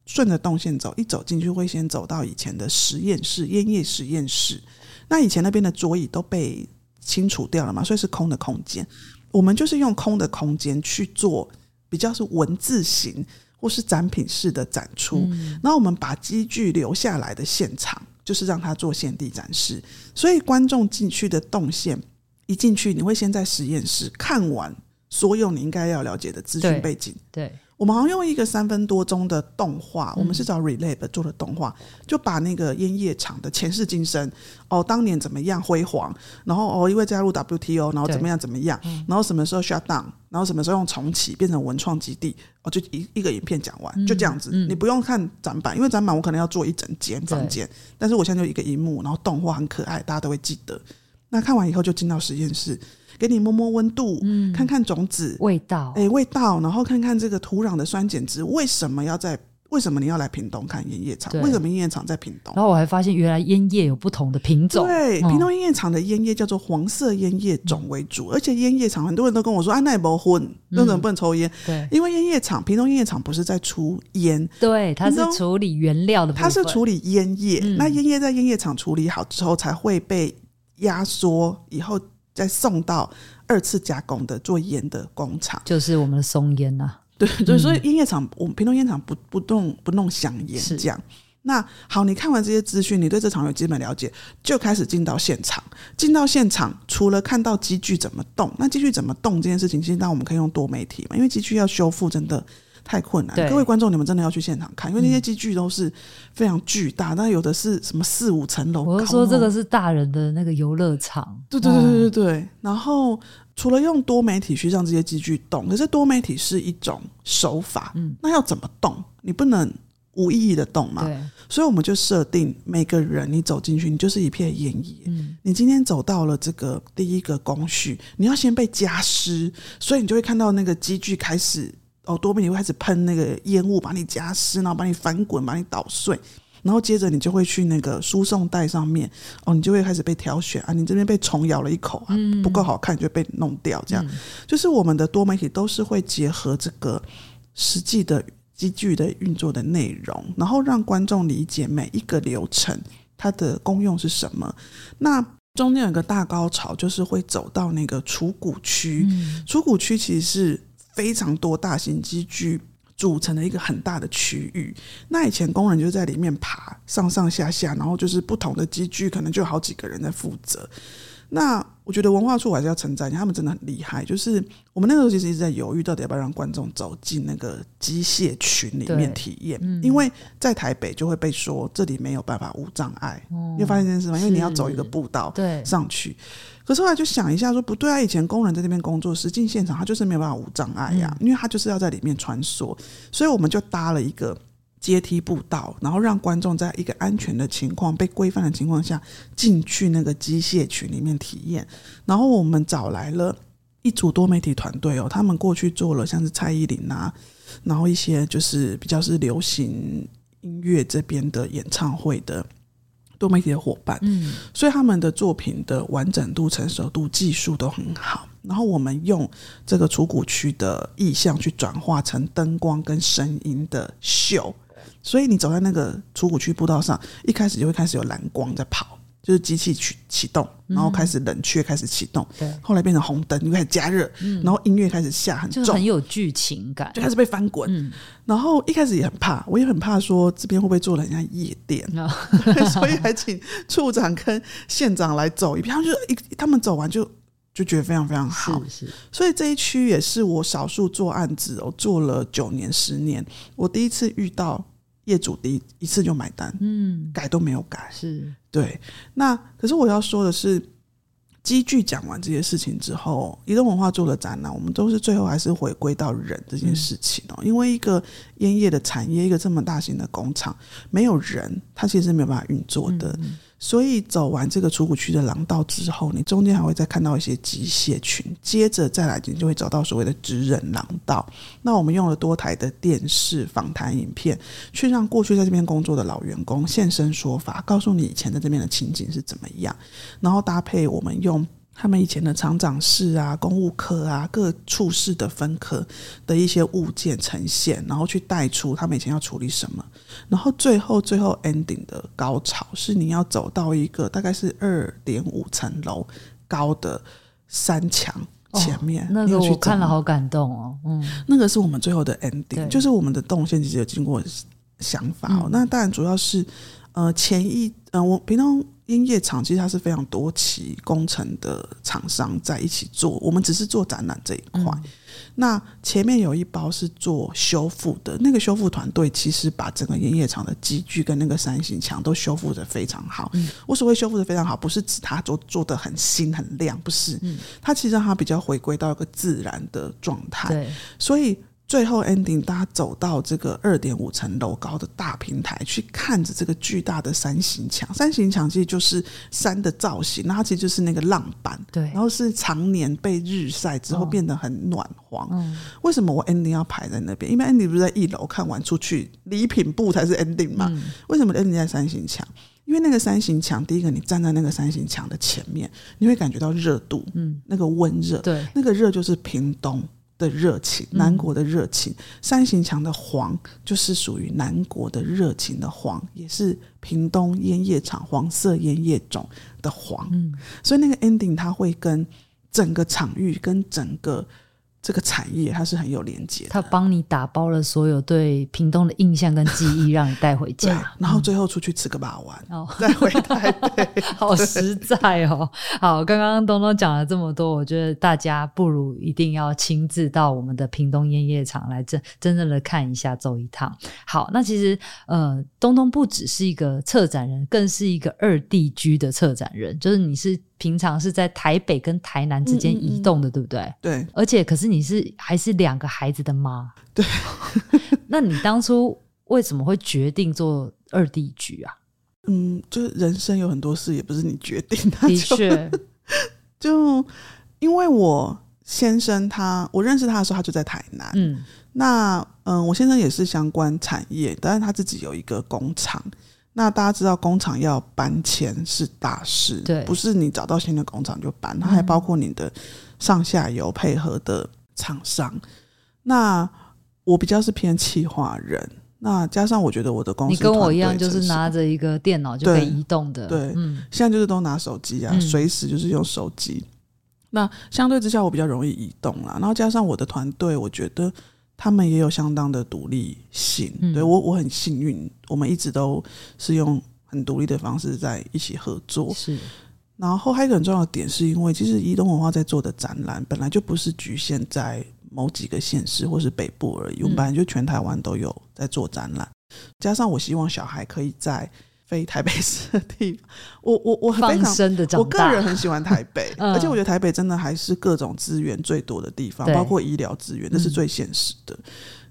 顺着动线走，一走进去会先走到以前的实验室、烟叶实验室。那以前那边的桌椅都被清除掉了嘛，所以是空的空间。我们就是用空的空间去做比较是文字型。或是展品式的展出，那、嗯、我们把机具留下来的现场，就是让它做现地展示。所以观众进去的动线，一进去你会先在实验室看完所有你应该要了解的资讯背景。对。对我们好像用一个三分多钟的动画，我们是找 Relab 做的动画，就把那个烟叶厂的前世今生哦，当年怎么样辉煌，然后哦，因为加入 WTO，然后怎么样怎么样，然后什么时候 shut down，然后什么时候用重启变成文创基地，哦，就一一个影片讲完，就这样子，你不用看展板，因为展板我可能要做一整间房间，但是我现在就一个荧幕，然后动画很可爱，大家都会记得。那看完以后就进到实验室。给你摸摸温度，嗯，看看种子味道，哎、欸，味道，然后看看这个土壤的酸碱值，为什么要在？为什么你要来屏东看烟叶厂？为什么烟叶厂在屏东？然后我还发现，原来烟叶有不同的品种。对，屏东烟叶厂的烟叶叫做黄色烟叶种为主，嗯、而且烟叶厂很多人都跟我说：“啊，那也不混，那怎么不能抽烟？”对，因为烟叶厂，屏东烟叶厂不是在出烟，对，它是处理原料的，它是处理烟叶。嗯、那烟叶在烟叶厂处理好之后，才会被压缩，以后再送到。二次加工的做烟的工厂，就是我们的松烟呐。对对，所以烟叶厂，我们屏东烟厂不不弄不弄香烟这样。那好，你看完这些资讯，你对这场有基本了解，就开始进到现场。进到现场，除了看到机具怎么动，那机具怎么动这件事情，其实当我们可以用多媒体嘛，因为机具要修复真的。太困难，各位观众，你们真的要去现场看，因为那些机具都是非常巨大，那有的是什么四五层楼。我是说这个是大人的那个游乐场。对对对对对。然后除了用多媒体去让这些机具动，可是多媒体是一种手法，嗯，那要怎么动？你不能无意义的动嘛。对。所以我们就设定每个人，你走进去，你就是一片烟叶。嗯。你今天走到了这个第一个工序，你要先被加湿，所以你就会看到那个机具开始。哦，多媒体会开始喷那个烟雾，把你夹湿，然后把你翻滚，把你捣碎，然后接着你就会去那个输送带上面，哦，你就会开始被挑选啊，你这边被虫咬了一口啊，不够好看就被弄掉，这样，嗯、就是我们的多媒体都是会结合这个实际的机具的运作的内容，然后让观众理解每一个流程它的功用是什么。那中间有个大高潮，就是会走到那个储骨区，储骨区其实是。非常多大型机具组成了一个很大的区域，那以前工人就在里面爬上上下下，然后就是不同的机具，可能就有好几个人在负责。那我觉得文化处还是要称赞，他们真的很厉害。就是我们那个时候其实一直在犹豫，到底要不要让观众走进那个机械群里面体验，嗯、因为在台北就会被说这里没有办法无障碍。你发现这件事吗？因为你要走一个步道上去。可是后来就想一下，说不对啊，以前工人在那边工作，实际现场他就是没有办法无障碍呀，嗯、因为他就是要在里面穿梭，所以我们就搭了一个阶梯步道，然后让观众在一个安全的情况、被规范的情况下进去那个机械群里面体验。然后我们找来了一组多媒体团队哦，他们过去做了像是蔡依林啊，然后一些就是比较是流行音乐这边的演唱会的。多媒体的伙伴，嗯，所以他们的作品的完整度、成熟度、技术都很好。然后我们用这个楚谷区的意象去转化成灯光跟声音的秀，所以你走在那个楚谷区步道上，一开始就会开始有蓝光在跑。就是机器启启动，然后开始冷却，开始启动，对，后来变成红灯，又开始加热，然后音乐开始下很重，就很有剧情感，就开始被翻滚。嗯、然后一开始也很怕，我也很怕说这边会不会做得很像夜店，哦、所以还请处长跟县长来走一遍，他们就一他们走完就就觉得非常非常好。是是，所以这一区也是我少数做案子哦，做了九年十年，我第一次遇到业主第一一次就买单，嗯，改都没有改，是对。那可是我要说的是。积聚讲完这些事情之后，移动文化做的展览，我们都是最后还是回归到人这件事情哦。嗯、因为一个烟叶的产业，一个这么大型的工厂，没有人，它其实是没有办法运作的。嗯嗯所以走完这个出谷区的廊道之后，你中间还会再看到一些机械群，接着再来你就会找到所谓的职人廊道。那我们用了多台的电视访谈影片，去让过去在这边工作的老员工现身说法，告诉你以前在这边的情景是怎么样，然后搭配我们用。他们以前的厂长室啊、公务科啊、各处室的分科的一些物件呈现，然后去带出他们以前要处理什么，然后最后最后 ending 的高潮是你要走到一个大概是二点五层楼高的山墙前面，哦，那个我看了好感动哦，嗯，那个是我们最后的 ending，就是我们的动线其实有经过想法哦，嗯、那当然主要是呃前一呃我平常。烟叶厂其实它是非常多期工程的厂商在一起做，我们只是做展览这一块。嗯、那前面有一包是做修复的，那个修复团队其实把整个烟叶厂的机具跟那个山形墙都修复的非常好。嗯、我所谓修复的非常好，不是指它做做的很新很亮，不是，嗯、它其实让它比较回归到一个自然的状态。对，所以。最后 ending，大家走到这个二点五层楼高的大平台，去看着这个巨大的山形墙。山形墙其实就是山的造型，那它其实就是那个浪板。对，然后是常年被日晒之后变得很暖黄。嗯，为什么我 ending 要排在那边？因为 ending 不是在一楼看完出去礼品部才是 ending 嘛？嗯，为什么 ending 在山形墙？因为那个山形墙，第一个你站在那个山形墙的前面，你会感觉到热度，嗯，那个温热，对，那个热就是屏东。的热情，南国的热情，嗯、山形墙的黄就是属于南国的热情的黄，也是屏东烟叶厂黄色烟叶种的黄。嗯，所以那个 ending 它会跟整个场域跟整个。这个产业它是很有连接的，它帮你打包了所有对屏东的印象跟记忆，让你带回家，然后最后出去吃个把玩，嗯、再回台北，好实在哦。好，刚刚东东讲了这么多，我觉得大家不如一定要亲自到我们的屏东烟叶厂来真真正的看一下，走一趟。好，那其实呃，东东不只是一个策展人，更是一个二地居的策展人，就是你是。平常是在台北跟台南之间移动的，嗯嗯嗯对不对？对。而且，可是你是还是两个孩子的妈。对。那你当初为什么会决定做二地局啊？嗯，就是人生有很多事也不是你决定的。的确。就因为我先生他，我认识他的时候，他就在台南。嗯。那嗯，我先生也是相关产业，但是他自己有一个工厂。那大家知道，工厂要搬迁是大事，对，不是你找到新的工厂就搬，它还包括你的上下游配合的厂商。嗯、那我比较是偏企划人，那加上我觉得我的公司，你跟我一样，就是拿着一个电脑就可以移动的，对，现在就是都拿手机啊，随时就是用手机。嗯、那相对之下，我比较容易移动啦，然后加上我的团队，我觉得。他们也有相当的独立性，嗯、对我我很幸运，我们一直都是用很独立的方式在一起合作。是，然后还有一个很重要的点，是因为其实移动文化在做的展览本来就不是局限在某几个县市或是北部而已，我们本来就全台湾都有在做展览，加上我希望小孩可以在。非台北市的地方，我我我非常，我个人很喜欢台北，嗯、而且我觉得台北真的还是各种资源最多的地方，对包括医疗资源，这是最现实的。嗯、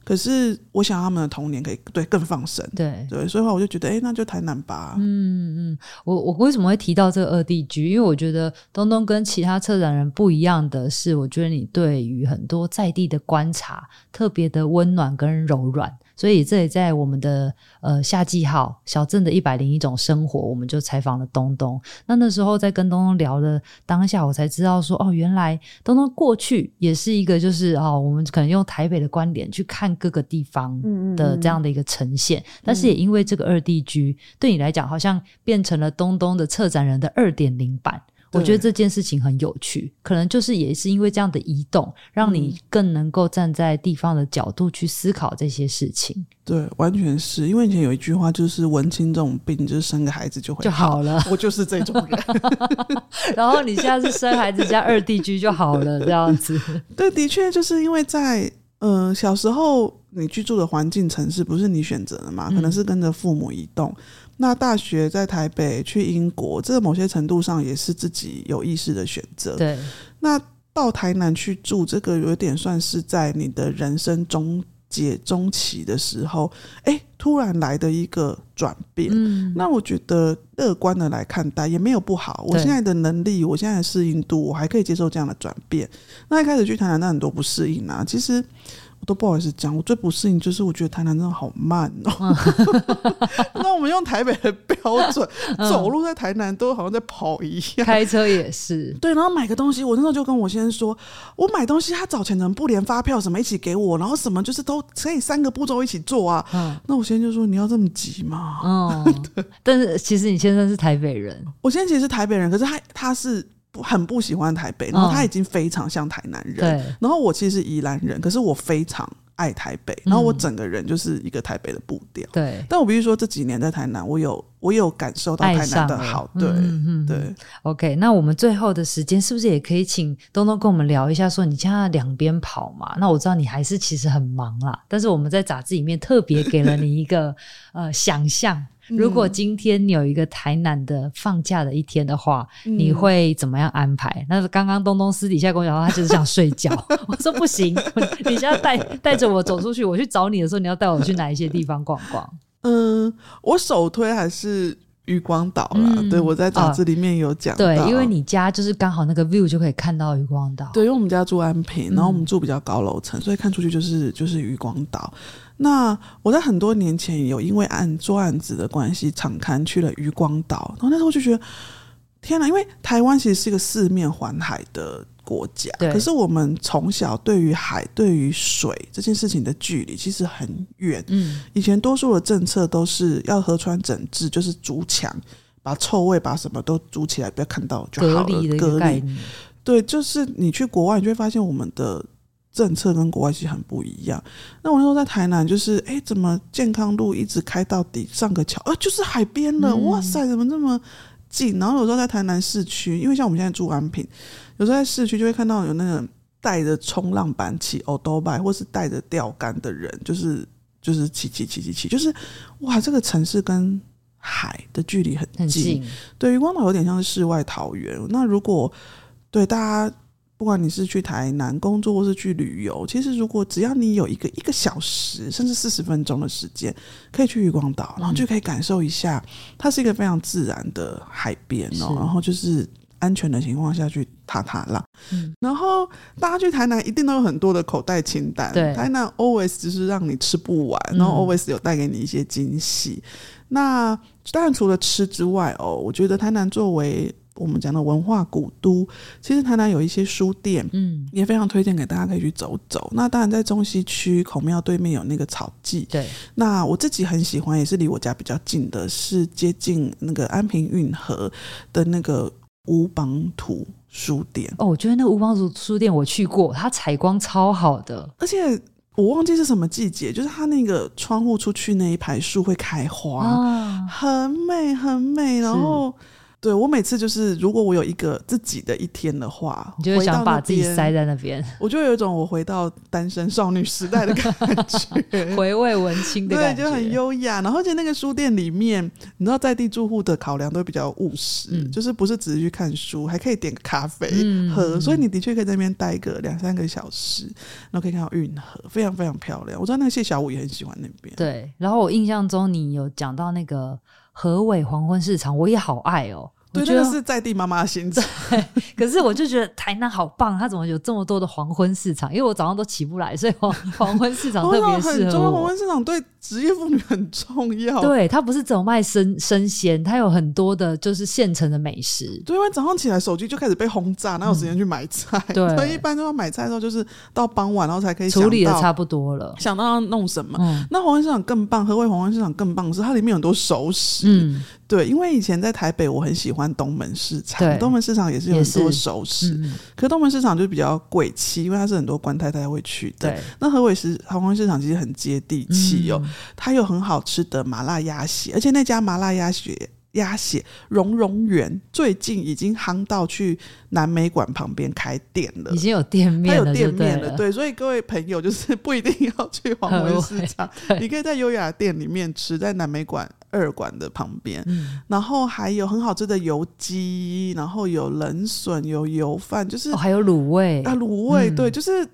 可是我想他们的童年可以对更放生，对对，所以话我就觉得，哎、欸，那就台南吧。嗯嗯，我我为什么会提到这个二地居？因为我觉得东东跟其他策展人不一样的是，我觉得你对于很多在地的观察特别的温暖跟柔软。所以这也在我们的呃夏季号小镇的一百零一种生活，我们就采访了东东。那那时候在跟东东聊的当下，我才知道说哦，原来东东过去也是一个就是哦，我们可能用台北的观点去看各个地方的这样的一个呈现。嗯嗯，但是也因为这个二地居，对你来讲好像变成了东东的策展人的二点零版。我觉得这件事情很有趣，可能就是也是因为这样的移动，让你更能够站在地方的角度去思考这些事情。对，完全是因为以前有一句话，就是文青这种病，就是生个孩子就会好就好了。我就是这种人。然后你现在是生孩子加二地居就好了，这样子。对，的确就是因为在嗯、呃、小时候你居住的环境城市不是你选择的嘛，可能是跟着父母移动。嗯、那大学在台北去英国，这个某些程度上也是自己有意识的选择。对，那到台南去住，这个有点算是在你的人生中。结中期的时候，哎、欸，突然来的一个转变，嗯，那我觉得乐观的来看待也没有不好。我现在的能力，我现在的适应度，我还可以接受这样的转变。那一开始去台南，那很多不适应啊，其实。都不好意思讲，我最不适应就是我觉得台南真的好慢哦、喔。那我们用台北的标准，走路在台南都好像在跑一样，开车也是。对，然后买个东西，我那时候就跟我先生说，我买东西他找钱能不连发票什么一起给我，然后什么就是都可以三个步骤一起做啊。那我先生就说你要这么急吗？嗯，但是其实你先生是台北人，我先生其实是台北人，可是他他是。很不喜欢台北，然后他已经非常像台南人。嗯、然后我其实是宜兰人，可是我非常爱台北，然后我整个人就是一个台北的步调。对、嗯，但我必须说这几年在台南，我有我有感受到台南的好。对，对。OK，那我们最后的时间是不是也可以请东东跟我们聊一下？说你现在两边跑嘛？那我知道你还是其实很忙啦，但是我们在杂志里面特别给了你一个呃想象。如果今天你有一个台南的放假的一天的话，嗯、你会怎么样安排？那刚刚东东私底下跟我讲，他就是想睡觉。我说不行，你现在带带着我走出去，我去找你的时候，你要带我去哪一些地方逛逛？嗯，我首推还是渔光岛啦。嗯、对，我在杂志里面有讲、哦。对，因为你家就是刚好那个 view 就可以看到渔光岛。对，因为我们家住安平，然后我们住比较高楼层，嗯、所以看出去就是就是渔光岛。那我在很多年前有因为案做案子的关系，常勘去了渔光岛，然后那时候就觉得天哪，因为台湾其实是一个四面环海的国家，可是我们从小对于海、对于水这件事情的距离其实很远。嗯，以前多数的政策都是要河川整治，就是筑墙，把臭味、把什么都筑起来，不要看到就好了。隔离，对，就是你去国外，你就会发现我们的。政策跟国外其实很不一样。那我那时候在台南，就是哎、欸，怎么健康路一直开到底，上个桥，呃，就是海边了。哇塞，怎么这么近？然后有时候在台南市区，因为像我们现在住安平，有时候在市区就会看到有那个带着冲浪板骑欧兜拜，或是带着钓竿的人，就是就是骑骑骑骑骑，就是哇，这个城市跟海的距离很近。很近。对，渔光岛有点像是世外桃源。那如果对大家。不管你是去台南工作或是去旅游，其实如果只要你有一个一个小时甚至四十分钟的时间，可以去渔光岛，然后就可以感受一下，它是一个非常自然的海边哦，然后就是安全的情况下去踏踏浪。嗯、然后大家去台南一定都有很多的口袋清单，对台南 always 就是让你吃不完，然后 always 有带给你一些惊喜。嗯、那当然除了吃之外哦，我觉得台南作为我们讲的文化古都，其实台南有一些书店，嗯，也非常推荐给大家可以去走走。那当然，在中西区孔庙对面有那个草记，对。那我自己很喜欢，也是离我家比较近的，是接近那个安平运河的那个吴榜土书店。哦，我觉得那个吴榜土书店我去过，它采光超好的，而且我忘记是什么季节，就是它那个窗户出去那一排树会开花，啊、很美很美，然后。对，我每次就是，如果我有一个自己的一天的话，你就会想把自己塞在那边，我就有一种我回到单身少女时代的感觉，回味文青的感觉，对，就很优雅。然后，而且那个书店里面，你知道在地住户的考量都比较务实，嗯、就是不是只是去看书，还可以点个咖啡喝，嗯、所以你的确可以在那边待个两三个小时，然后可以看到运河，非常非常漂亮。我知道那个谢小五也很喜欢那边。对，然后我印象中你有讲到那个河尾黄昏市场，我也好爱哦。对，这个是在地妈妈的心情。可是我就觉得台南好棒，它怎么有这么多的黄昏市场？因为我早上都起不来，所以黄 黄昏市场特别适合我。黄昏市场对职业妇女很重要。对，它不是只有卖生生鲜，它有很多的就是现成的美食。对，因为早上起来手机就开始被轰炸，哪有时间去买菜？嗯、对，所以一般都要买菜的时候，就是到傍晚然后才可以处理的差不多了，想到要弄什么。嗯、那黄昏市场更棒，河尾黄昏市场更棒是它里面有很多熟食。嗯，对，因为以前在台北，我很喜欢东门市场，对东门市场也是有很多熟食，嗯、可是东门市场就比较贵气，因为它是很多官太太会去的。对，那河尾市航空市场其实很接地气哦，嗯、它有很好吃的麻辣鸭血，而且那家麻辣鸭血。鸭血融融园最近已经夯到去南美馆旁边开店了，已经有店面了，它有店面了，了。对，所以各位朋友就是 不一定要去黄文市场，你可以在优雅店里面吃，在南美馆二馆的旁边。嗯，然后还有很好吃的油鸡，然后有冷笋，有油饭，就是、哦、还有卤味啊，卤味、嗯、对，就是。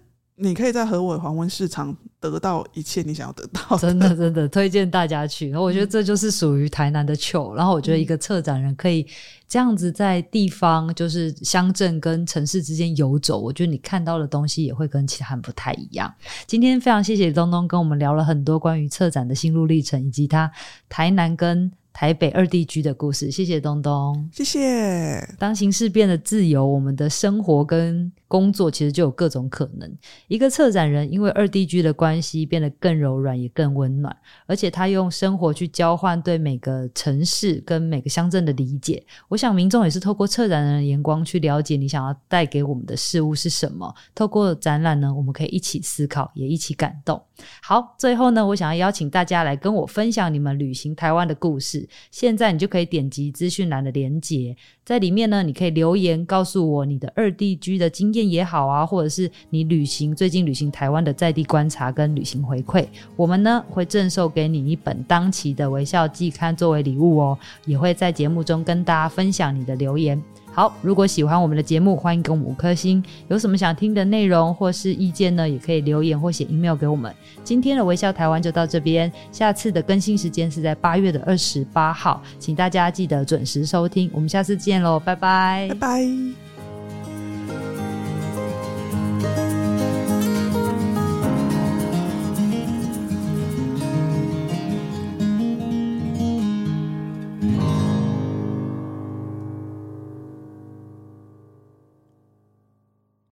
你可以在河尾黄昏市场得到一切你想要得到的，真的真的推荐大家去。然后我觉得这就是属于台南的糗。然后我觉得一个策展人可以这样子在地方，就是乡镇跟城市之间游走，我觉得你看到的东西也会跟其他人不太一样。今天非常谢谢东东跟我们聊了很多关于策展的心路历程，以及他台南跟台北二地居的故事。谢谢东东，谢谢。当形式变得自由，我们的生活跟工作其实就有各种可能。一个策展人因为二地居的关系变得更柔软，也更温暖，而且他用生活去交换对每个城市跟每个乡镇的理解。我想民众也是透过策展人的眼光去了解你想要带给我们的事物是什么。透过展览呢，我们可以一起思考，也一起感动。好，最后呢，我想要邀请大家来跟我分享你们旅行台湾的故事。现在你就可以点击资讯栏的连接。在里面呢，你可以留言告诉我你的二地居的经验也好啊，或者是你旅行最近旅行台湾的在地观察跟旅行回馈，我们呢会赠送给你一本当期的微笑季刊作为礼物哦，也会在节目中跟大家分享你的留言。好，如果喜欢我们的节目，欢迎给我们五颗星。有什么想听的内容或是意见呢？也可以留言或写 email 给我们。今天的微笑台湾就到这边，下次的更新时间是在八月的二十八号，请大家记得准时收听。我们下次见喽，拜拜，拜拜。